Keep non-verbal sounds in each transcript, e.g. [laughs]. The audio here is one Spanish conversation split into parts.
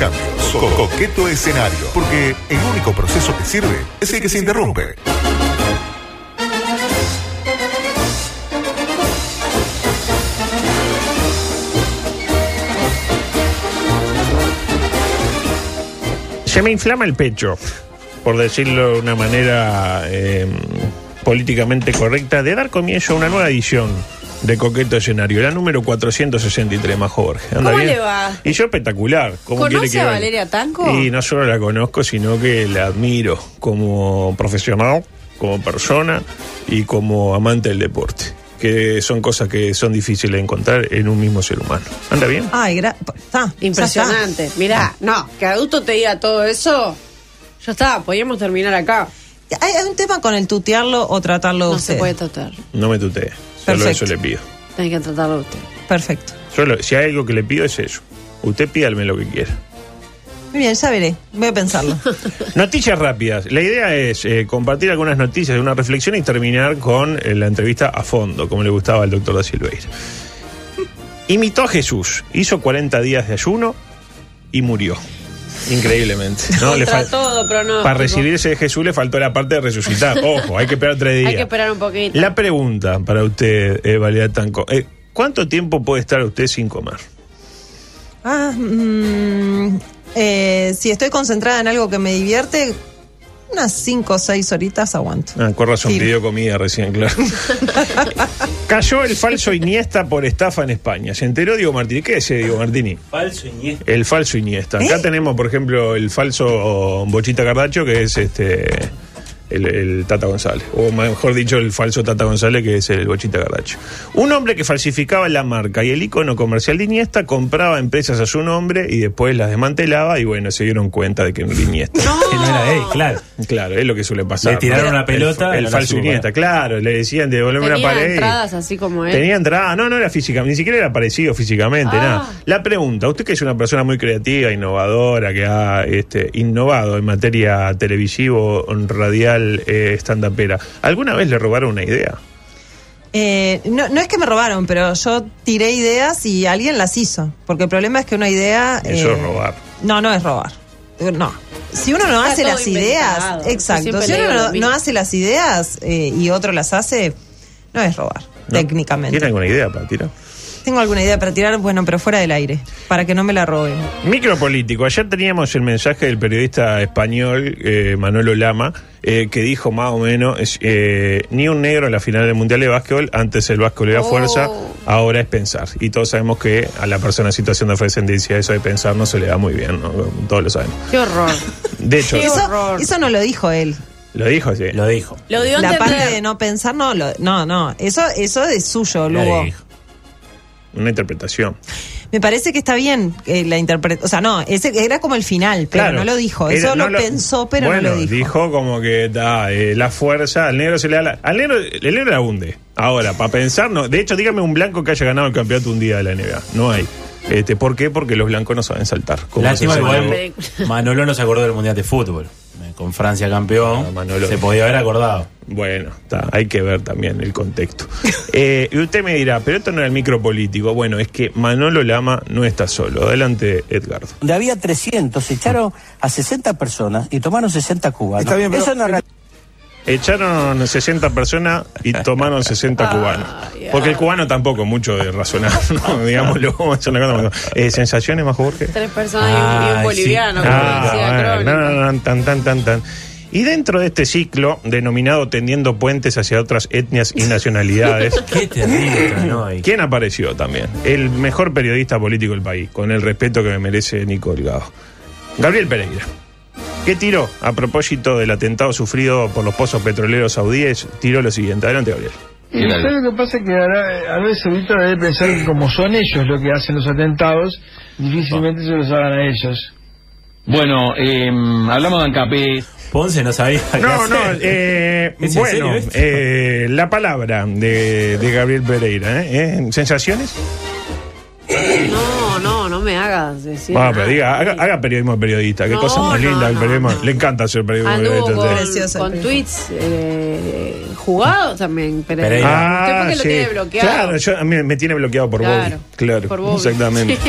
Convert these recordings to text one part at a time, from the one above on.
cambios. Co- Coqueto escenario. Porque el único proceso que sirve es el que se interrumpe. Se me inflama el pecho, por decirlo de una manera eh, políticamente correcta, de dar comienzo a una nueva edición de Coqueto Escenario, la número 463, Majo Borges. ¿Anda ¿Cómo bien? le va? Y yo espectacular. ¿Cómo ¿Conoce quiere que a vaya? Valeria Tanco? Y no solo la conozco, sino que la admiro como profesional, como persona y como amante del deporte. Que son cosas que son difíciles de encontrar en un mismo ser humano. ¿Anda bien? Ay, gra- está, Impresionante. ya Mirá, no, que adulto te diga todo eso. Ya está, podríamos terminar acá. está. ¿Hay, hay un tema con el tutearlo o tratarlo No usted? se puede tratar. No me tutee. Solo eso le pido. Tenés que tratarlo usted. Perfecto. Solo, si hay algo que le pido es eso. Usted pídame lo que quiera. Muy bien, ya veré. Voy a pensarlo. [laughs] Noticias rápidas. La idea es eh, compartir algunas noticias, una reflexión y terminar con eh, la entrevista a fondo, como le gustaba al doctor da Silveira. Imitó a Jesús, hizo 40 días de ayuno y murió. Increíblemente. ¿no? Le todo pronóstico. Para recibirse de Jesús le faltó la parte de resucitar. [laughs] Ojo, hay que esperar tres días. Hay que esperar un poquito. La pregunta para usted, eh, Valeria Tanco. eh, ¿Cuánto tiempo puede estar usted sin comer? Ah, mm, eh, si estoy concentrada en algo que me divierte, unas 5 o 6 horitas aguanto. Ah, con razón, Sí. pidió comida recién, claro. [laughs] Cayó el falso Iniesta por estafa en España. Se enteró Diego Martini. ¿Qué es ese Diego Martini? Falso Iniesta. El falso Iniesta. Acá ¿Eh? tenemos, por ejemplo, el falso Bochita Cardacho, que es este el, el Tata González. O mejor dicho, el falso Tata González, que es el Bochita Cardacho. Un hombre que falsificaba la marca y el icono comercial de Iniesta, compraba empresas a su nombre y después las desmantelaba y bueno, se dieron cuenta de que no era Iniesta. Que no era él, claro. Claro, es lo que suele pasar. Le tiraron ¿no? una pelota, El, no falso Iniesta, claro. Le decían devolverme una Tenía pared. entradas así como él. Tenía entrada, no, no era físicamente, ni siquiera era parecido físicamente, Ah. nada. La pregunta, usted que es una persona muy creativa, innovadora, que ha este, innovado en materia televisivo, radial, eh, stand-upera, ¿alguna vez le robaron una idea? Eh, no, no es que me robaron, pero yo tiré ideas y alguien las hizo. Porque el problema es que una idea. Eso eh, es robar. No, no es robar. Eh, No. Si uno no Está hace las inventado. ideas, exacto. siempre Si uno no, hace las ideas eh, y otro las hace, no es robar, ¿No? técnicamente. ¿Tiene alguna idea para tirar? Tengo alguna idea para tirar, bueno, pero fuera del aire, para que no me la roben. Micropolítico. Ayer teníamos el mensaje del periodista español eh, Manolo Lama, eh, que dijo más o menos, es, eh, ni un negro en la final del Mundial de Básquetbol, antes el básquetbol era Oh. fuerza, ahora es pensar. Y todos sabemos que a la persona en situación de afrodescendencia eso de pensar no se le da muy bien, ¿no? todos lo sabemos. Qué horror. De hecho, Qué Eso, horror. eso no lo dijo él. lo dijo así. Lo dijo. Lo dio La parte de no pensar, no, lo- no, no. Eso, eso es suyo, Lo Lugo. dijo. Una interpretación. Me parece que está bien eh, la interpretación. O sea, no, ese era como el final, pero Claro. no lo dijo. Era- Eso no lo, pensó, pero bueno, no lo dijo. como que da eh, la fuerza, al negro se le da la, al negro, el negro la hunde. Ahora, para pensar, no. De hecho, dígame un blanco que haya ganado el campeonato un día de la NBA. No hay. Este, ¿Por qué? Porque los blancos no saben saltar. Lástima se igual Manolo no se acordó del Mundial de Fútbol. Eh, Con Francia campeón. Ah. Se podía haber acordado. Bueno, está, hay que ver también el contexto. [laughs] Eh, y usted me dirá, pero esto no era el micropolítico. Bueno, es que Manolo Lama no está solo. Adelante, Edgardo. donde había 300, echaron a 60 personas y tomaron 60 cubanos. Está bien, pero- Eso no Echaron 60 personas y tomaron 60 [laughs] cubanos. Porque el cubano tampoco mucho de razonar, [laughs] ¿no? digámoslo. [laughs] es una cosa muy- Eh, ¿Sensaciones, más Jorge? Tres personas y un- y un, boliviano, sí. como Ah, decía no, tan, tan, tan, tan. Y dentro de este ciclo, denominado Tendiendo Puentes hacia otras etnias y nacionalidades, Qué terrible, ¿no? Y- ¿quién apareció también? El mejor periodista político del país, con el respeto que me merece Nico Delgado. Gabriel Pereira. ¿Qué tiró a propósito del atentado sufrido por los pozos petroleros saudíes? Tiró lo siguiente. Adelante, Gabriel. Y ¿sabes lo que pasa? Que a, a veces ahorita debe pensar que como son ellos los que hacen los atentados, difícilmente se los hagan a ellos. Bueno, eh, hablamos de Ancapé. Ponce no sabía qué No, no, eh, [laughs] ¿Es en bueno, eh, la palabra de, de Gabriel Pereira. ¿eh? ¿Eh? ¿Sensaciones? No, me hagas decir. Ah, pero diga, haga, haga periodismo de periodista. Qué No, cosa más no, linda el periodismo. no. Le encanta hacer periodismo de Anduvo periodista. con, tweets eh, jugados también, Pereira. Pereira. ¿Usted por qué lo tiene bloqueado? Claro, yo, a mí me tiene bloqueado por Claro, vos. Claro, por Bobby. exactamente. [laughs]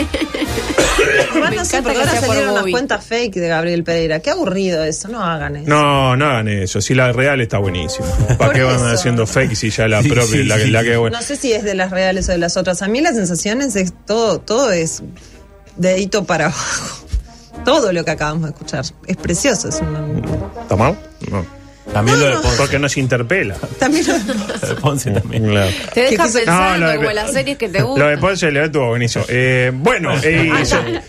No sé, porque ahora salieron las Bobby. cuentas fake de Gabriel Pereira. Qué aburrido eso, no hagan eso. No, no hagan eso. Si la real está buenísima. [laughs] ¿Para qué van eso. haciendo fake si ya la Sí, propia, sí, la, sí, la que es buena? No sé si es de las reales o de las otras. A mí las sensaciones es todo, todo es dedito para abajo. [laughs] Todo lo que acabamos de escuchar. Es precioso. Es una- ¿Está mal? No. También lo de Ponce. Porque nos interpela. También lo- Lo de Ponce también. Claro. Te deja ¿Qué quiso- pensando No, lo de- como las series que te [laughs] Lo gustan. de Ponce le estuvo buenísimo. Eh, bueno, eh,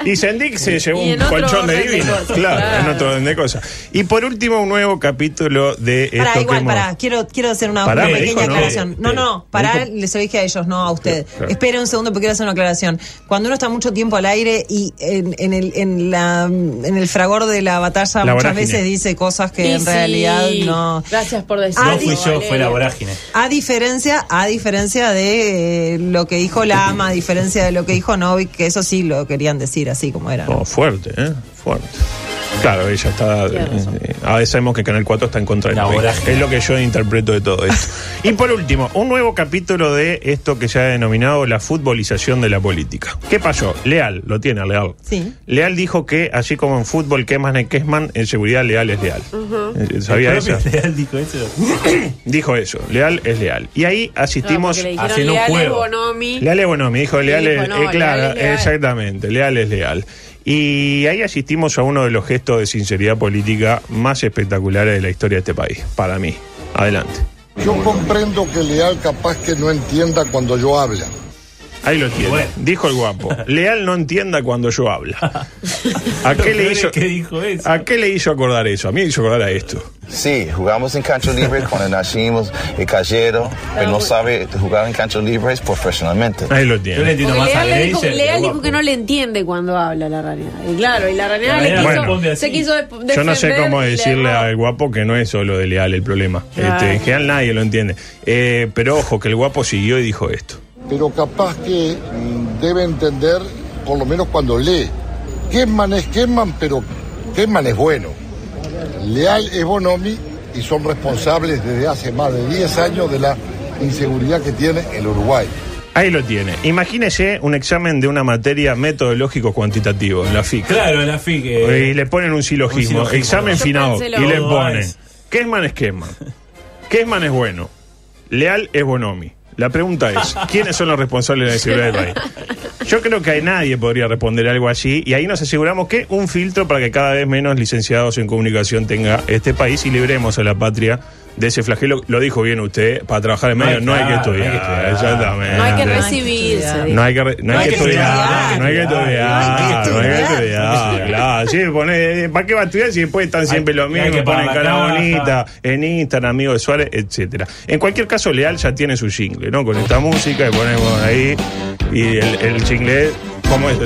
y, y Sendik se llevó un colchón de de divino. claro, claro. en otro orden de cosas. Y por último, un nuevo capítulo de esto Pará, que igual, hemos- pará, quiero, quiero hacer una, Pará, una me pequeña dijo, no. aclaración. No, no, pará, les lo dije a ellos, no a usted. Claro. Espere un segundo porque quiero hacer una aclaración. Cuando uno está mucho tiempo al aire y en, en el, en, la, en el fragor de la batalla La muchas vorágine. veces dice cosas que Y en sí. realidad no... Gracias por decirlo. No fui yo, fue la vorágine. A diferencia, a diferencia de eh, lo que dijo Lama, a diferencia de lo que dijo Novik, que eso sí lo querían decir así como era. ¿no? Oh, fuerte, ¿eh? Fuerte. Claro, ella está. Eh, ahora sabemos que Canal 4 está en contra de La. Es lo que yo interpreto de todo esto. [laughs] y por último, un nuevo capítulo de esto que se ha denominado la futbolización de la política. ¿Qué pasó? Leal, lo tiene Leal. Sí. Leal dijo que, así como en fútbol, Kesman es Kesman, en seguridad Leal es Leal. Eh, ¿Sabía eso? Leal dijo eso. [coughs] Dijo eso, Leal es Leal. Y ahí asistimos. porque le dijeron haciendo un Leal es juego. Bonomi. Leal es bueno, me dijo Leal dijo, es, no, eh, claro, Leal es leal. exactamente, Leal es leal. Y ahí asistimos a uno de los gestos de sinceridad política más espectaculares de la historia de este país, para mí. Adelante. Yo comprendo que Leal capaz que no entienda cuando yo habla. Ahí lo tiene. Bueno. Dijo el guapo. Leal no entienda cuando yo hablo. [laughs] ¿A qué, le hizo, ¿Qué dijo eso? ¿A qué le hizo acordar eso? A mí me hizo acordar a esto. Sí, jugamos en cancha libre cuando nacimos, el callero, pero no sabe jugar en cancha libre profesionalmente. Ahí lo Yo le tiene. entiendo más a Leal, le dijo. Leal que dijo guapo. que no le entiende cuando habla la realidad. Y claro, y la realidad La le quiso, se quiso Yo no sé cómo y le decirle al guapo que no es solo de Leal el problema. Claro. Este, en general nadie lo entiende. Eh, pero ojo, que el guapo siguió y dijo esto. Pero capaz que mm, debe entender, por lo menos cuando lee. Kesman es Kesman, pero Kesman es bueno. Leal es Bonomi y son responsables desde hace más de 10 años de la inseguridad que tiene el Uruguay. Ahí lo tiene. Imagínese un examen de una materia metodológico cuantitativo en la FIC. Claro, la FIC. eh, Y le ponen un silogismo. un silogismo. Examen final. Y le ponen. Kesman es Kesman. Kesman es bueno. Leal es Bonomi. La pregunta es, ¿quiénes son los responsables de la seguridad del país? Yo creo que nadie podría responder algo así y ahí nos aseguramos que un filtro para que cada vez menos licenciados en comunicación tenga este país y libremos a la patria de ese flagelo. Lo dijo bien usted, para trabajar en medio no hay que Claro, no hay que estudiar. Exactamente. No hay que recibirse. No hay que, re- no hay que estudiar, no hay que estudiar, no hay que estudiar. claro, sí, pone, ¿para qué va a estudiar si después están siempre los hay mismos, que ponen cara bonita, en Instagram, amigo de Suárez, etcétera. En cualquier caso, Leal ya tiene su jingle, ¿no? Con esta música y ponemos ahí, y el, el jingle, ¿cómo es?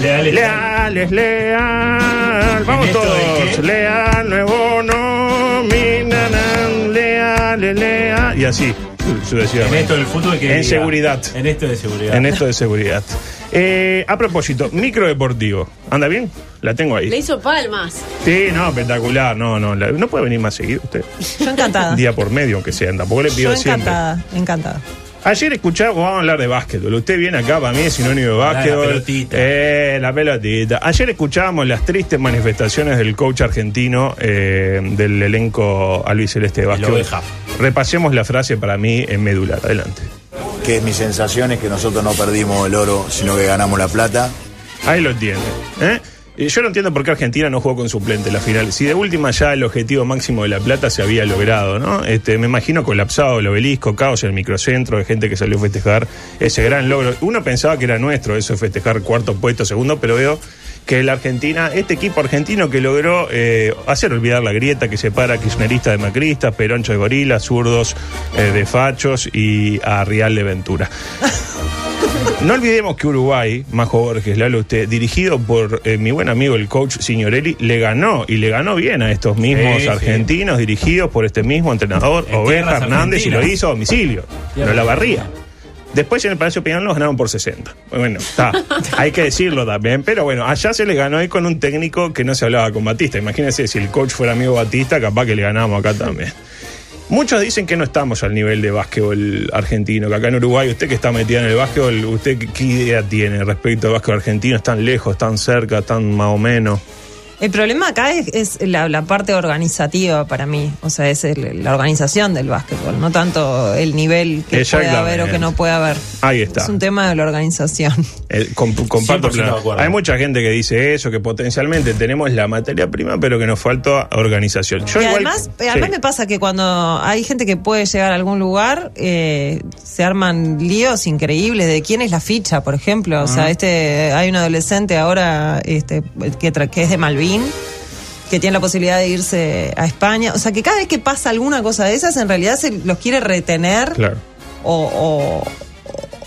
Leal es Leal es leal, vamos ¿En esto de todos, leal, nuevo no, mi nanan, leal y así, En esto del fútbol que En diga. seguridad. En esto de seguridad. En esto de seguridad. Eh, a propósito, micro deportivo. ¿Anda bien? La tengo Le ahí. hizo palmas. Sí, no, espectacular. No, no. la- no puede venir más seguido usted. Yo encantada. Día por medio, aunque sea. Tampoco le pido Yo siempre. encantada, encantada. Ayer escuchamos, vamos a hablar de básquetbol. Usted viene acá, para mí es sinónimo de la básquetbol. pelotita. Eh, la pelotita. Ayer escuchábamos las tristes manifestaciones del coach argentino eh, del elenco albiceleste de básquetbol. Repasemos la frase para mí en medular. Adelante. que mi sensación es que nosotros no perdimos el oro, sino que ganamos la plata. Ahí lo tiene. ¿eh? Yo no entiendo por qué Argentina no jugó con suplente en la final. Si de última ya el objetivo máximo de la plata se había logrado, ¿no? Este, me imagino colapsado el obelisco, caos en el microcentro, de gente que salió a festejar ese gran logro. Uno pensaba que era nuestro eso de festejar cuarto puesto, segundo, pero veo que la Argentina, este equipo argentino que logró eh, hacer olvidar la grieta que separa kirchnerista de macristas, peroncho de gorilas, zurdos eh, de fachos y a Real de Ventura. [laughs] No olvidemos que Uruguay, Majo Borges, a usted, dirigido por eh, mi buen amigo el coach Signorelli, le ganó y le ganó bien a estos mismos Sí, sí. argentinos dirigidos por este mismo entrenador, En Oveja Hernández, y lo hizo a domicilio. No la barría. Después en el Palacio Peñarol nos ganaron por 60. Bueno, está. [laughs] Hay que decirlo también. Pero bueno, allá se le ganó ahí con un técnico que no se hablaba con Batista. Imagínense si el coach fuera amigo Batista, capaz que le ganábamos acá también. Muchos dicen que no estamos al nivel de básquetbol argentino, que acá en Uruguay, usted que está metida en el básquetbol, ¿usted qué, idea tiene respecto al básquetbol argentino? ¿Están lejos, están cerca, están más o menos? El problema acá es, es la, la parte organizativa para mí, o sea, es el- la organización del básquetbol, no tanto el nivel que puede haber o que no puede haber. Ahí está. Es un tema de la organización. Eh, com- comparto 100% pleno. de acuerdo. Hay mucha gente que dice eso, que potencialmente tenemos la materia prima, pero que nos falta organización. Yo y igual- además, además me pasa que cuando hay gente que puede llegar a algún lugar, eh, se arman líos increíbles de quién es la ficha, por ejemplo. O sea, este hay un adolescente ahora este, que, que es de Que tiene la posibilidad de irse a España. O sea, que cada vez que pasa alguna cosa de esas, en realidad se los quiere retener Claro. o,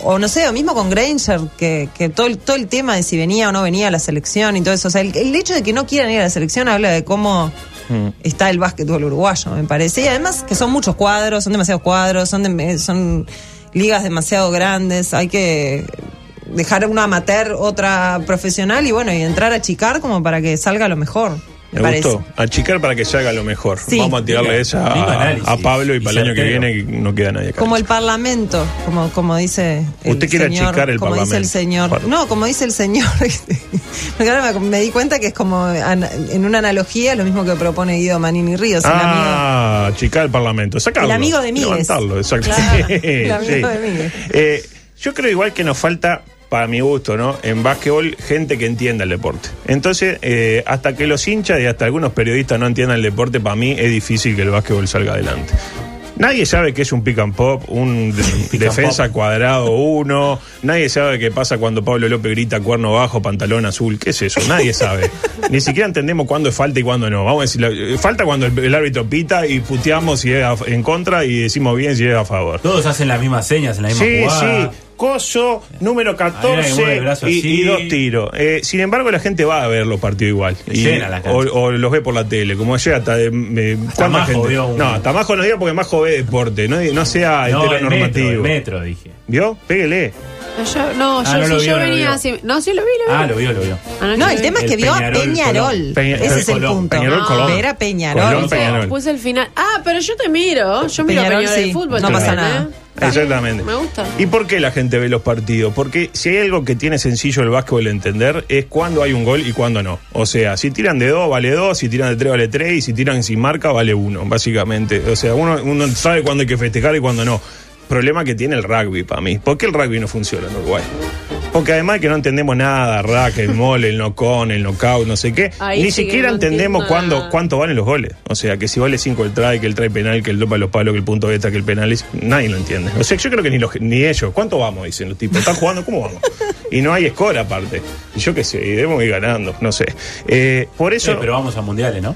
o, o no sé, o mismo con Granger, que, que todo, el, todo el tema de si venía o no venía a la selección y todo eso. O sea, el, el hecho de que no quieran ir a la selección habla de cómo Mm. está el básquetbol uruguayo, me parece. Y además que son muchos cuadros, son demasiados cuadros, son, de- son ligas demasiado grandes, hay que dejar una amateur, otra profesional y bueno, y entrar a chicar como para que salga lo mejor. Me, Me parece. gustó. Achicar para que se haga lo mejor. Sí. Vamos a tirarle Lindo- esa a, Pablo y, Y para el año que viene que no queda nadie acá. Como el parlamento, como, como dice el Usted quiere señor, achicar el como dice el parlamento. señor. No, como dice el señor. [laughs] Me, me di cuenta que es como an- en una analogía lo mismo que propone Guido Manini Ríos, el amigo. Ah, achicar el parlamento. Sacarlo. El amigo de Míguez. Levantarlo, exacto. Claro, Sí, [laughs] el amigo sí. de Míguez. Eh, yo creo igual que nos falta, para mi gusto, ¿no? En básquetbol, gente que entienda el deporte. Entonces, eh, hasta que los hinchas y hasta algunos periodistas no entiendan el deporte, para mí es difícil que el básquetbol salga adelante. Nadie sabe qué es un pick and pop, un [laughs] de- defensa cuadrado uno. Nadie sabe qué pasa cuando Pablo López grita cuerno bajo, pantalón azul. ¿Qué es eso? Nadie sabe. [laughs] Ni siquiera entendemos cuándo es falta y cuándo no. Vamos a decir, la- falta cuando el, el árbitro pita y puteamos si es a- en contra y decimos bien si es a favor. Todos hacen las mismas señas en la misma Sí, jugada. sí. Coso, número Hay una que mueve 14 el brazo y, dos tiros. Eh, sin embargo, la gente va a ver los partidos igual. Y- o, o los ve por la tele. Como ayer hasta... de- me- ¿cuánta Majo gente? vio un- No, hasta Majo no diga porque Majo ve deporte. No, no sea No, el metro, heteronormativo. el metro, dije. ¿Vio? Yo- no, Ah, yo, no vio, yo no lo venía así. No, sí lo vi, lo vi. Ah, lo vio, lo vio. No, el tema es que El vio a Peñarol, Peñarol. Peña- Ese es el Colón. punto. Peñarol, Colón. Ver a Peñarol. Colón, Peñarol. Puse el final. Ah, pero yo te miro. Yo miro Peñarol, Peñarol sí, de fútbol. no pasa nada. ¿eh? Exactamente. Me gusta. ¿Y por qué la gente ve los partidos? Porque si hay algo que tiene sencillo el básquetbol de entender es cuándo hay un gol y cuándo no. O sea, si tiran de dos, vale dos, si tiran de tres, vale tres, y si tiran sin marca, vale uno, básicamente. O sea, uno, uno sabe cuándo hay que festejar y cuándo no. Problema que tiene el rugby para mí. ¿Por qué el rugby no funciona en Uruguay? Porque además que no entendemos nada, rack, el mole, el no-con, el knockout, no sé qué, Ahí ni sí que siquiera no entendemos entiendo cuándo, nada. cuánto valen los goles. O sea, que si vale 5 el try, que el try penal, que el topa los palos, que el punto beta, que el penal es. Nadie lo entiende. O sea, yo creo que ni, los, ni ellos. ¿Cuánto vamos? Dicen los tipos. ¿Están jugando? ¿Cómo vamos? Y no hay score aparte. Y yo qué sé, y debemos ir ganando, no sé. Eh, por eso. Sí, pero vamos a mundiales, ¿no?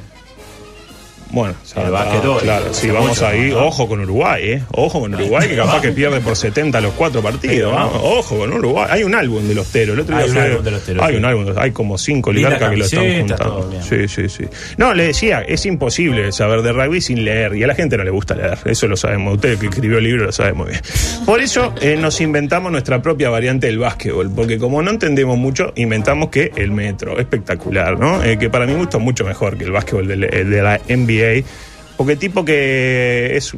Bueno, El básquetbol. claro, sí, vamos mucho, ahí. ¿no? Ojo con Uruguay, ¿eh? Ojo con Uruguay, que capaz que pierde por 70 los cuatro partidos. ¿no? vamos. Ojo con Uruguay. Hay un álbum de los teros. El otro Hay día un fue- álbum de los teros, Hay un álbum, hay como cinco oligarcas que lo están juntando. Sí, sí, sí. No, le decía, es imposible saber de rugby sin leer. Y a la gente no le gusta leer. Eso lo sabemos. Usted que escribió el libro lo sabe muy bien. Por eso eh, nos inventamos nuestra propia variante del básquetbol. Porque como no entendemos mucho, inventamos que el metro. Espectacular, ¿no? Eh, que para mí gusta mucho mejor que el básquetbol eh, de la NBA. Porque tipo que es,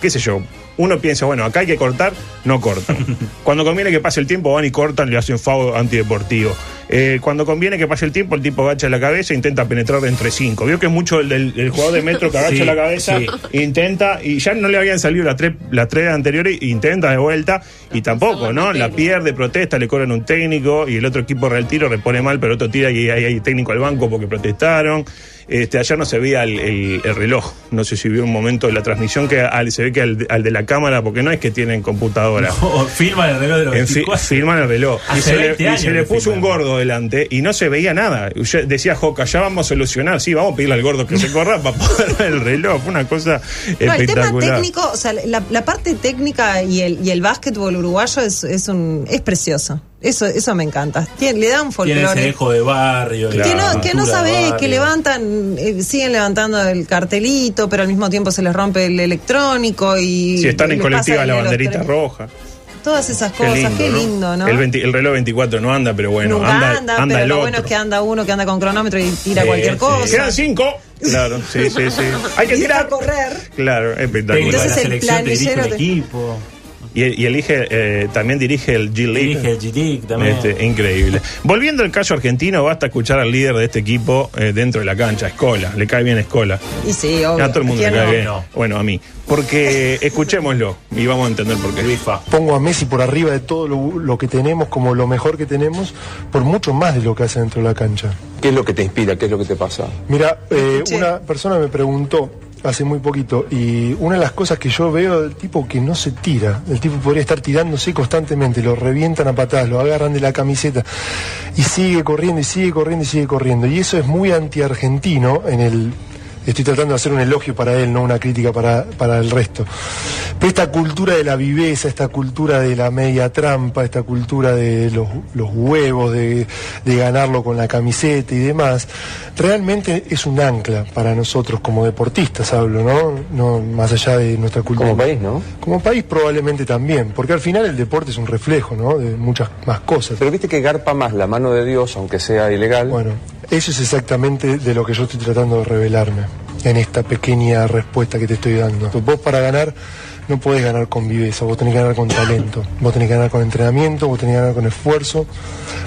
qué sé yo, uno piensa, bueno, acá hay que cortar, no cortan. [laughs] Cuando conviene que pase el tiempo, van y cortan, le hacen foul antideportivo. Eh, cuando conviene que pase el tiempo, el tipo agacha la cabeza e intenta penetrar entre cinco. Vio que es mucho el del el jugador de metro que agacha Sí, la cabeza, sí. intenta, y ya no le habían salido las tres, las tres anteriores, intenta de vuelta, y tampoco, ¿no? La pierde, protesta, le cobran un técnico, y el otro equipo real tiro repone mal, pero otro tira y hay, hay técnico al banco porque protestaron. Este, ayer no se veía el, el- el reloj, no sé si vio un momento de la transmisión que al- se ve que al, al de la cámara, porque no es que tienen computadora. O filman el reloj de los En fi- 24. firman el reloj. Y se, le, 20 y años se le que puso un gordo delante y no se veía nada. Yo decía Joca, ya vamos a solucionar. Sí, vamos a pedirle al gordo que se corra para poder ver el reloj. Fue una cosa No, el tema espectacular. técnico, o sea, la, la parte técnica y el, y el básquetbol uruguayo es, es, un, es precioso. Eso, eso me encanta. Tiene- le da un Tiene ese folclore. eco de barrio. Que la no, que no de sabés, que levantan, eh, siguen levantando el cartelito, pero al mismo tiempo se les rompe el electrónico y. si están y en colectiva la de banderita roja. todas esas Qué cosas, qué lindo, lindo, ¿no? El, 20 el reloj 24 no anda, pero bueno, Nunca anda, anda, anda pero el lo otro. bueno es que anda uno que anda con cronómetro y tira Sí, cualquier sí. cosa. Quedan cinco. Claro, sí, sí, sí. [laughs] Hay que Y tirar. a correr. Claro, espectacular. Entonces el planillero te- equipo. Y, y elige, eh, también dirige el G-League. Dirige el G-League también. Este, increíble. Volviendo al caso argentino, basta escuchar al líder de este equipo eh, dentro de la cancha, Escola. Le cae bien Escola. Y sí, obvio. A todo el mundo le ¿Quién cae no? bien. No. Bueno, a mí. Porque [laughs] escuchémoslo y vamos a entender por qué. Pongo a Messi por arriba de todo lo, lo que tenemos, como lo mejor que tenemos, por mucho más de lo que hace dentro de la cancha. ¿Qué es lo que te inspira? ¿Qué es lo que te pasa? Mira, eh, una persona me preguntó hace muy poquito y una de las cosas que yo veo del tipo que no se tira, el tipo podría estar tirándose constantemente, lo revientan a patadas, lo agarran de la camiseta y sigue corriendo y sigue corriendo y sigue corriendo. Y eso es muy anti-argentino en el... Estoy tratando de hacer un elogio para él, no una crítica para, para el resto. Pero esta cultura de la viveza, esta cultura de la media trampa, esta cultura de los, los huevos, de, de ganarlo con la camiseta y demás, realmente es un ancla para nosotros como deportistas, hablo, ¿no? no más allá de nuestra cultura. Como país, ¿no? Como país probablemente también, porque al final el deporte es un reflejo, ¿no? De muchas más cosas. Pero viste que garpa más la mano de Dios, aunque sea ilegal. Bueno, eso es exactamente de lo que yo estoy tratando de revelarme en esta pequeña respuesta que te estoy dando. Vos para ganar no podés ganar con viveza, vos tenés que ganar con talento, vos tenés que ganar con entrenamiento, vos tenés que ganar con esfuerzo,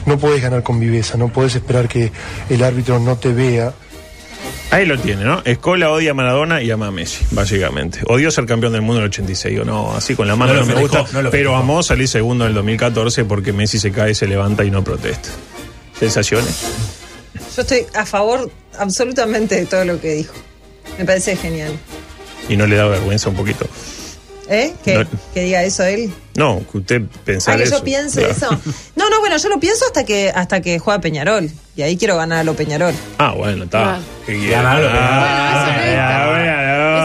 no podés ganar con viveza, no podés esperar que el árbitro no te vea. Ahí lo tiene, ¿no? Escola odia a Maradona y ama a Messi, básicamente. Odió ser campeón del mundo en el 86, o no, así con la mano No me festejó, gusta, no pero festejó. amó salir segundo en el 2014 porque Messi se cae, se levanta y no protesta. ¿Sensaciones? Yo estoy a favor absolutamente de todo lo que dijo. Me parece genial. Y no le da vergüenza un poquito. ¿Eh? ¿Que, No. que diga eso él? No, que usted Ah, pensara que eso. yo piense Claro. eso. No, no, bueno, yo lo pienso hasta que hasta que juega Peñarol. Y ahí quiero ganar a lo Peñarol. Ah, bueno, está. Ganalo, Ah, Bueno, es ya, bueno.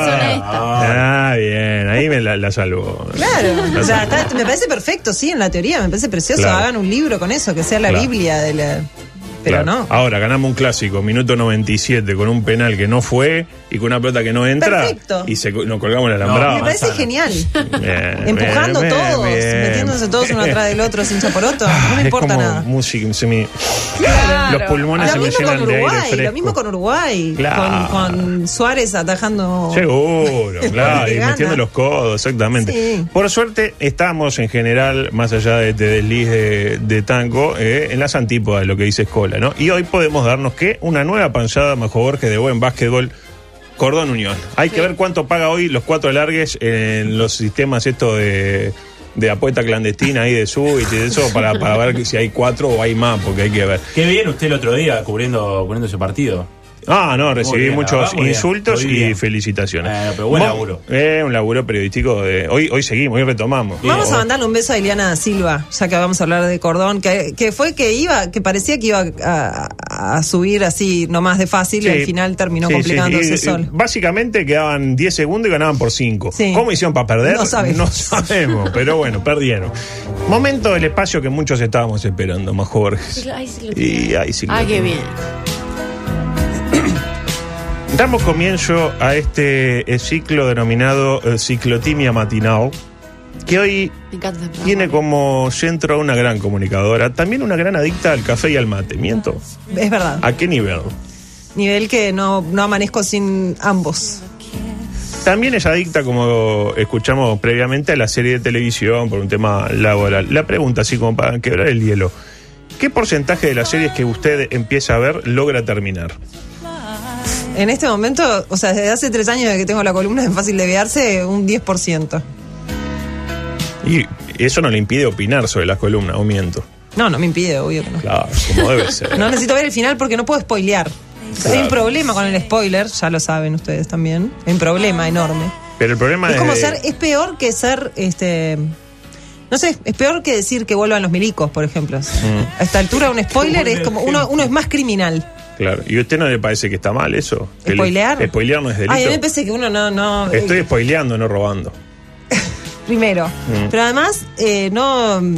Es honesta. Ah, bien, ahí me la, la salvó. Claro. La O sea, está- me parece perfecto, sí, en la teoría, me parece precioso. Claro. Hagan un libro con eso, que sea la Claro. Biblia de la. Pero Claro. no. Ahora, ganamos un clásico, minuto 97, con un penal que no fue y con una pelota que no entra. Perfecto. Y se, nos colgamos el No, alambrado. Me parece genial. Bien, Empujando bien, todos, bien. metiéndose todos uno atrás del otro sin chaporoto. No me es importa como nada. música, se me- Claro. los pulmones Lo se me llenan con de aire Uruguay, fresco. lo mismo con Uruguay, Claro. con, con Suárez atajando. Seguro, [laughs] claro, y gana. metiendo los codos, exactamente. Sí. Por suerte, estamos en general, más allá de este desliz de, de tango, eh, en las antípodas de lo que dice Escola, ¿no? Y hoy podemos darnos que una nueva panchada Majo Borges de buen básquetbol. Cordón Unión. Hay que ver cuánto paga hoy los cuatro largues en los sistemas estos de, de apuesta clandestina ahí de Subit y de eso para, para ver si hay cuatro o hay más, porque hay que ver. Qué bien usted el otro día cubriendo, cubriendo ese partido. Ah, no, recibí bien, muchos verdad, muy bien, insultos y bien. felicitaciones. Bueno, pero buen Mo- laburo. Eh, un laburo periodístico de. Hoy, hoy seguimos, hoy retomamos. Vamos a mandarle un beso a Ileana Silva, ya que vamos a hablar de Cordón, que, que fue que iba, que parecía que iba a, a subir así nomás de fácil y Sí. al final terminó Sí, sí. complicándose y solo. Básicamente quedaban 10 segundos y ganaban por 5. Sí. ¿Cómo hicieron para perder? No sabemos. sabemos, pero bueno, perdieron. Momento del espacio que muchos estábamos esperando, más sí lo Y ahí sí. Ah, lo qué bien. Damos comienzo a este eh, ciclo denominado eh, ciclotimia matinal, que hoy tiene como centro a una gran comunicadora, también una gran adicta al café y al mate. ¿Miento? Es verdad. ¿A qué nivel? Nivel que no, no amanezco sin ambos. También es adicta, como escuchamos previamente, a la serie de televisión por un tema laboral. La pregunta, así como para quebrar el hielo, ¿qué porcentaje de las series que usted empieza a ver logra terminar? En este momento, o sea, desde hace tres años que tengo la columna de fácil desviarse, un 10%. Y eso no le impide opinar sobre las columnas, o miento. No, no me impide, obvio que no. Claro, como debe ser. [laughs] No necesito ver el final porque no puedo spoilear. O sea, Hay un problema con el spoiler, ya lo saben ustedes también. Hay un problema enorme. Pero el problema Es como de- ser, es peor que ser, este, no sé, es peor que decir que vuelvan los milicos, por ejemplo. Mm. A esta altura un spoiler es como, uno, uno es más criminal. Claro. ¿Y a usted no le parece que está mal eso? Que le- ¿Spoilear? spoilear no es delito. Ay, a mí me parece que uno no, no. eh, Estoy spoileando, no robando. [laughs] primero. Mm. Pero además, eh, no. mm,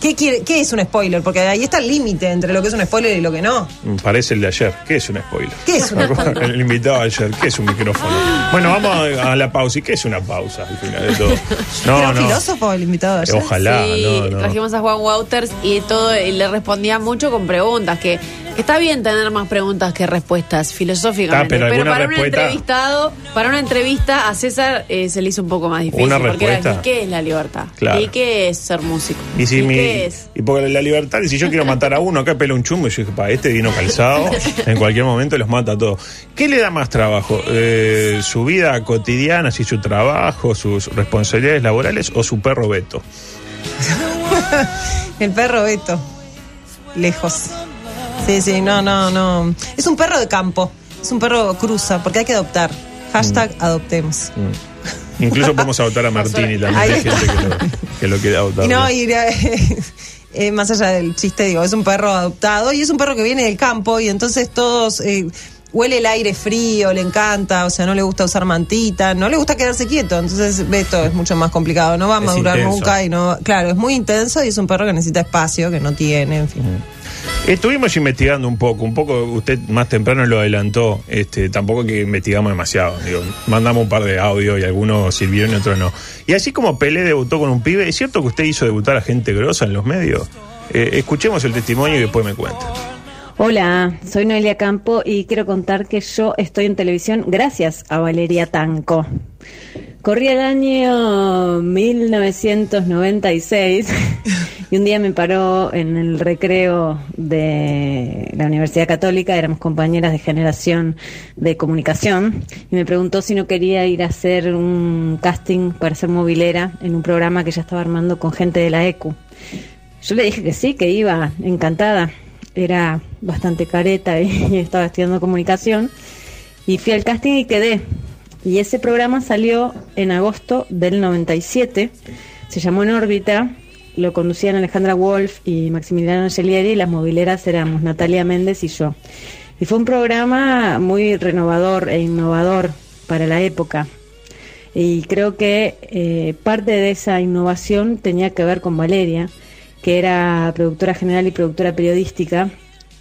¿qué, quiere, ¿qué es un spoiler? Porque ahí está el límite entre lo que es un spoiler y lo que no. Mm, Parece el de ayer. ¿Qué es un spoiler? ¿Qué es un [laughs] spoiler? El invitado de ayer. ¿Qué es un micrófono? Bueno, vamos a a la pausa. ¿Y qué es una pausa al final de todo? [laughs] No, ¿Era no. filósofo el invitado de ayer? Ojalá, Sí, no, no. trajimos a Juan Wouters y todo y le respondía mucho con preguntas que está bien tener más preguntas que respuestas filosóficamente Ah, pero alguna para respuesta- un entrevistado para una entrevista a César eh, se le hizo un poco más difícil Una porque era respuesta. ¿y qué es la libertad? Claro. ¿y qué es ser músico? Y si mi, qué es? y porque la libertad, y si yo quiero matar a uno, acá pela un chumbo, y yo dije, pa, este vino calzado, en cualquier momento los mata a todos. ¿Qué le da más trabajo? Eh, ¿Su vida cotidiana, si su trabajo, sus responsabilidades laborales o su perro Beto? [laughs] El perro Beto. Lejos. Sí, sí, no, no, no. Es un perro de campo. Es un perro cruza, porque hay que adoptar. Hashtag adoptemos. Incluso podemos adoptar a Martini también, hay gente que lo, que lo quiere adoptar. Y no, y, [laughs] eh, más allá del chiste, digo, es un perro adoptado y es un perro que viene del campo y entonces todos... eh, Huele el aire frío, le encanta, o sea, no le gusta usar mantita, no le gusta quedarse quieto, entonces Beto es mucho más complicado, no va a Es madurar intenso. nunca y no, claro, es muy intenso y es un perro que necesita espacio, que no tiene, en fin. Estuvimos investigando un poco, un poco, usted más temprano lo adelantó, este, tampoco que investigamos demasiado, digo, mandamos un par de audios y algunos sirvieron y otros no. Y así como Pelé debutó con un pibe, ¿es cierto que usted hizo debutar a gente grosa en los medios? Eh, escuchemos el testimonio y después me cuenta. Hola, soy Noelia Campo y quiero contar que yo estoy en televisión gracias a Valeria Tanco. Corría el año 1996 [laughs] y un día me paró en el recreo de la Universidad Católica, éramos compañeras de generación de comunicación, y me preguntó si no quería ir a hacer un casting para ser movilera en un programa que ella estaba armando con gente de la ECU. Yo le dije que sí, que iba, encantada. Era bastante careta y, [laughs] estaba estudiando comunicación. Y fui al casting y quedé. Y ese programa salió en agosto del 97. Se llamó En órbita. Lo conducían Alejandra Wolf y Maximiliano Angelieri. Y las mobileras éramos Natalia Méndez y yo. Y fue un programa muy renovador e innovador para la época. Y creo que eh, parte de esa innovación tenía que ver con Valeria, que era productora general y productora periodística,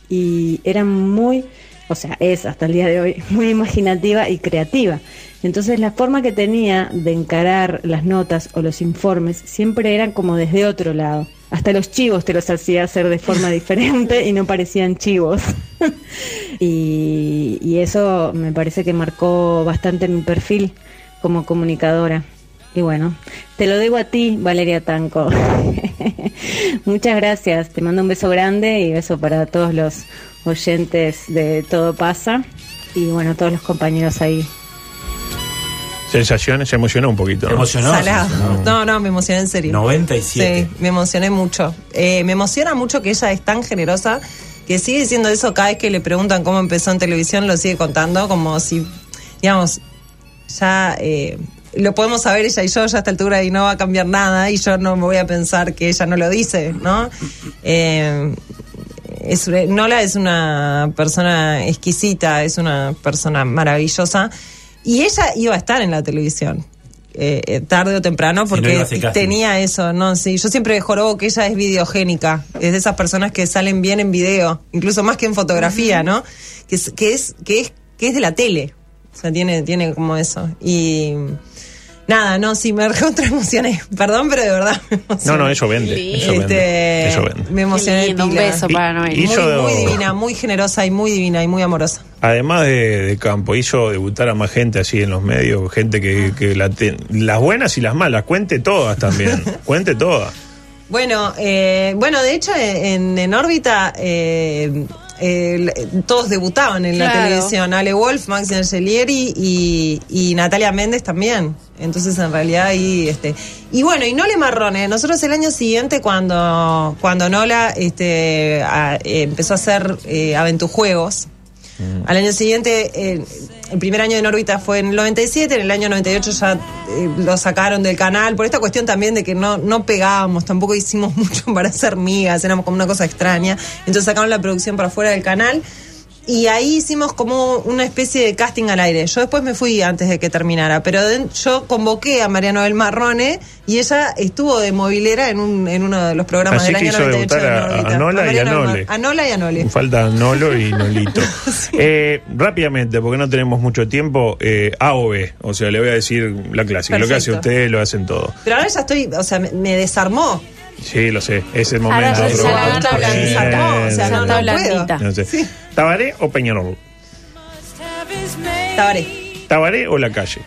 y era muy, o sea, es hasta el día de hoy, [laughs] muy imaginativa y creativa. Entonces la forma que tenía de encarar las notas o los informes siempre eran como desde otro lado. Hasta los chivos te los hacía hacer de forma [laughs] diferente y no parecían chivos. [laughs] y, y eso me parece que marcó bastante mi perfil como comunicadora. Y bueno, te lo debo a ti, Valeria Tanco. [laughs] Muchas gracias, te mando un beso grande y beso para todos los oyentes de Todo Pasa y bueno, todos los compañeros ahí. Sensaciones, se emocionó un poquito. ¿no? Salado. No, no, me emocioné en serio. 97. Sí, me emocioné mucho. Eh, me emociona mucho que ella es tan generosa que sigue diciendo eso cada vez que le preguntan cómo empezó en televisión, lo sigue contando como si, digamos, ya eh, lo podemos saber ella y yo ya a esta altura y no va a cambiar nada y yo no me voy a pensar que ella no lo dice, ¿no? Eh, es, Nola es una persona exquisita, es una persona maravillosa y ella iba a estar en la televisión. eh, eh, tarde o temprano no porque tenía eso, no, sí, yo siempre jorobo que ella es videogénica, es de esas personas que salen bien en video, incluso más que en fotografía, ¿no? Que es, que es, que es, que es de la tele, o sea, tiene, tiene como eso. Y nada, no, sí, me recontra emocioné, perdón, pero de verdad me emocioné. No, no, eso vende. Eso Este, vende. Eso vende. Me emocioné. Lindo, un beso para Noel. Muy, yo- muy divina, muy generosa y muy divina y muy amorosa. Además de, de campo, hizo debutar a más gente así en los medios, gente que, que la las buenas y las malas, cuente todas también, [laughs] cuente todas. Bueno, eh, bueno, de hecho en, en órbita eh, eh, todos debutaban en la televisión. Ale Wolf, Maxi Angelieri y, y Natalia Méndez también. Entonces en realidad ahí este y bueno y Nole Marrone. Nosotros el año siguiente cuando cuando Nola este a- eh, empezó a hacer eh, Aventujuegos. Al año siguiente, eh, el primer año en órbita fue en el 97, en el año 98 ya eh, lo sacaron del canal, por esta cuestión también de que no, no pegábamos, tampoco hicimos [laughs] mucho para ser migas, éramos como una cosa extraña. Entonces sacaron la producción para fuera del canal. Y ahí hicimos como una especie de casting al aire. Yo después me fui antes de que terminara, pero yo convoqué a Mariano del Marrone y ella estuvo de movilera en, un, en uno de los programas Así del que año hizo 98 debutar de a- a. Nola y a Nole. A Nola y a Nole. Falta Nolo y Nolito. [laughs] Eh, rápidamente, porque no tenemos mucho tiempo, eh, A o B. O sea, le voy a decir la clásica. Lo que hace usted lo hacen todo. Pero ahora ya estoy, o sea, me, me desarmó. Sí, lo sé. Es el Ahora momento. ya probar. la Eh, blandita, o sea, no, no puedo. blandita. no sé. ¿Tabaré o Peñarol? Tabaré. ¿Tabaré o la calle?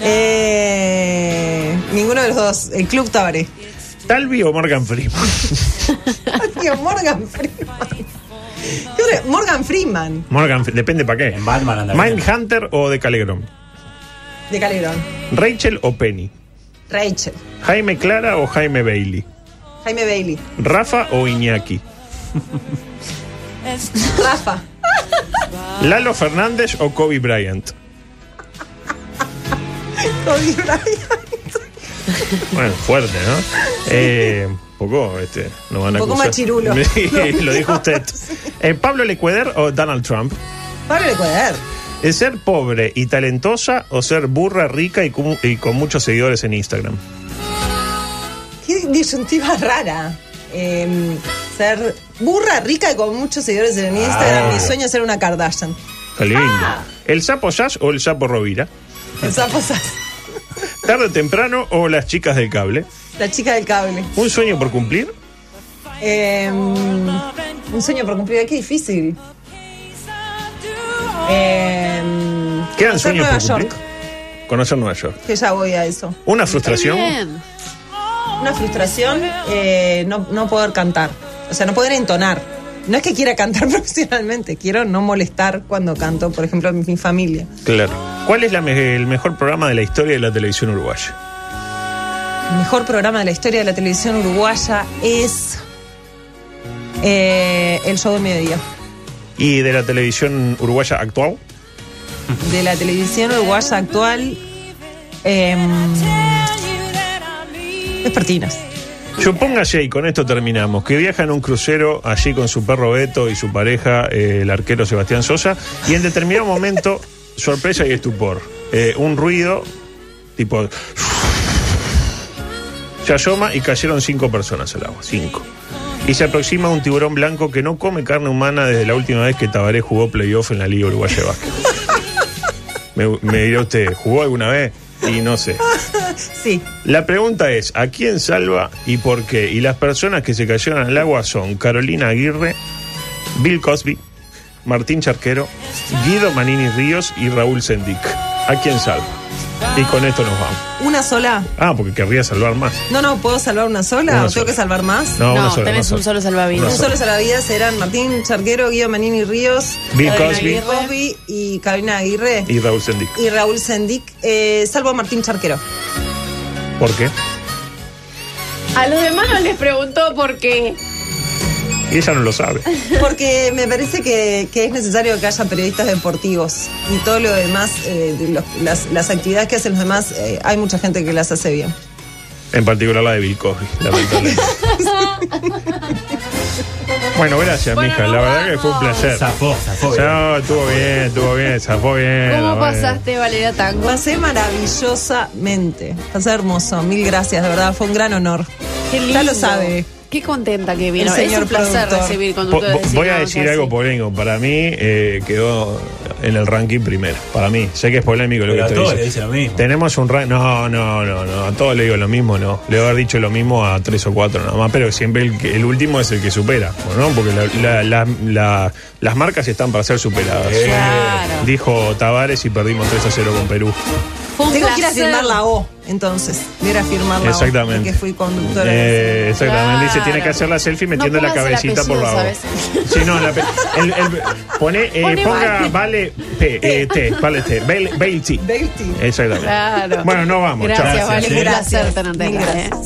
Eh, ninguno de los dos. El Club Tabaré. ¿Talvi o Morgan Freeman? [laughs] Tío, Morgan Freeman. Morgan Freeman, Morgan, depende para qué. En Batman anda. Mindhunter o de Calegrón. de Calderón. Rachel o Penny. Rachel. Jaime Clara o Jaime Bailey. Jaime Bailey. Rafa o Iñaki. [laughs] Rafa. Lalo Fernández o Kobe Bryant. Kobe Bryant. Bueno, fuerte, ¿no? Eh, poco, este, no van a poco acusar. machirulo. [laughs] Lo dijo usted. Eh, ¿Pablo Lecueder o Donald Trump? Pablo Lecuader. ¿Es ser pobre y talentosa o ser burra, rica y con, y con muchos seguidores en Instagram? Qué disyuntiva rara. Eh, ser burra, rica y con muchos seguidores en Instagram. Ah. Mi sueño es ser una Kardashian. Qué lindo. ¿El sapo Jazz o el sapo Rovira? El sapo Sass. ¿Tarde o temprano o las chicas del cable? La chica del cable. ¿Un sueño por cumplir? Eh, un sueño por cumplir. Qué difícil. Eh, ¿Quedan conocer sueños Nueva por? York. Conocer Nueva York. Que ya voy a eso. ¿Una frustración? Una frustración, eh, no, no poder cantar. O sea, no poder entonar. No es que quiera cantar [laughs] profesionalmente, quiero no molestar cuando canto, por ejemplo, en mi familia. Claro. ¿Cuál es la me- el mejor programa de la historia de la televisión uruguaya? El mejor programa de la historia de la televisión uruguaya es eh, El Show de Mediodía. ¿Y de la televisión uruguaya actual? De la televisión uruguaya actual, eh, Despertinas. Supóngase, y con esto terminamos, que viaja en un crucero allí con su perro Beto y su pareja, eh, el arquero Sebastián Sosa, y en determinado momento, [laughs] sorpresa y estupor. Eh, un ruido, tipo. Se asoma y cayeron cinco personas al agua, cinco. Y se aproxima un tiburón blanco que no come carne humana desde la última vez que Tabaré jugó playoff en la Liga Uruguaya de Básquet. Me, me dirá usted, ¿jugó alguna vez? Y no sé. [laughs] Sí. La pregunta es, ¿a quién salva y por qué? Y las personas que se cayeron al agua son Carolina Aguirre, Bill Cosby, Martín Charquero, Guido Manini Ríos y Raúl Sendic. ¿A quién salva? Y con esto nos vamos. ¿Una sola? Ah, porque querría salvar más. No, no, ¿puedo salvar una sola Una o tengo sola. que salvar más? No, una No, sola, tenés un solo salvavidas. Una Un solo salvavidas eran Martín Charquero, Guido Manini Ríos, Bill Cosby y Carolina Aguirre Y Raúl Sendic. y Raúl Sendic. Eh, salvo a Martín Charquero. ¿Por qué? A los demás no les preguntó por qué. Y ella no lo sabe. [laughs] Porque me parece que, que es necesario que haya periodistas deportivos y todo lo demás, eh, los- las, las actividades que hacen los demás, eh, hay mucha gente que las hace bien. En particular la de Bill Cosby, lamentablemente. [laughs] Bueno, gracias, Bueno, mija. La verdad que fue un placer. Zafó, zafó. No, estuvo bien, estuvo bien, zafó bien. ¿Cómo pasaste, Valeria Tango? Pasé maravillosamente. Pasé hermoso. Mil gracias, de verdad. Fue un gran honor. Qué lindo. Ya lo sabe. Qué contenta que vino. El señor es un placer recibir conductores voy a decir algo polémico. Para mí eh, quedó en el ranking primero. Para mí. Sé que es polémico lo Pero que a todos le dicen lo mismo. Tenemos un ranking. No, no, no, no. A todos le digo lo mismo, no. Le voy a haber dicho lo mismo a tres o cuatro nada más. Pero siempre el, que- el último es el que supera. ¿no? Porque la- la- la- la- las marcas están para ser superadas. Claro. Dijo Tavares y perdimos 3 a 0 con Perú. Fue un Tengo que ir a placer. firmar la O, entonces. Ir a firmar la O. Exactamente. Porque fui conductora. Eh, exactamente. Dice, Claro. tiene que hacer la selfie metiendo No la cabecita por la O. Sí, no, la el- el- pone, eh, Pone ponga, vale. vale, P, eh, T, vale, T, Bail- Bailty. Bailty. Exactamente. Claro. Bueno, no vamos. Gracias, chao. Vale. Sí. Qué placer Gracias. tenerte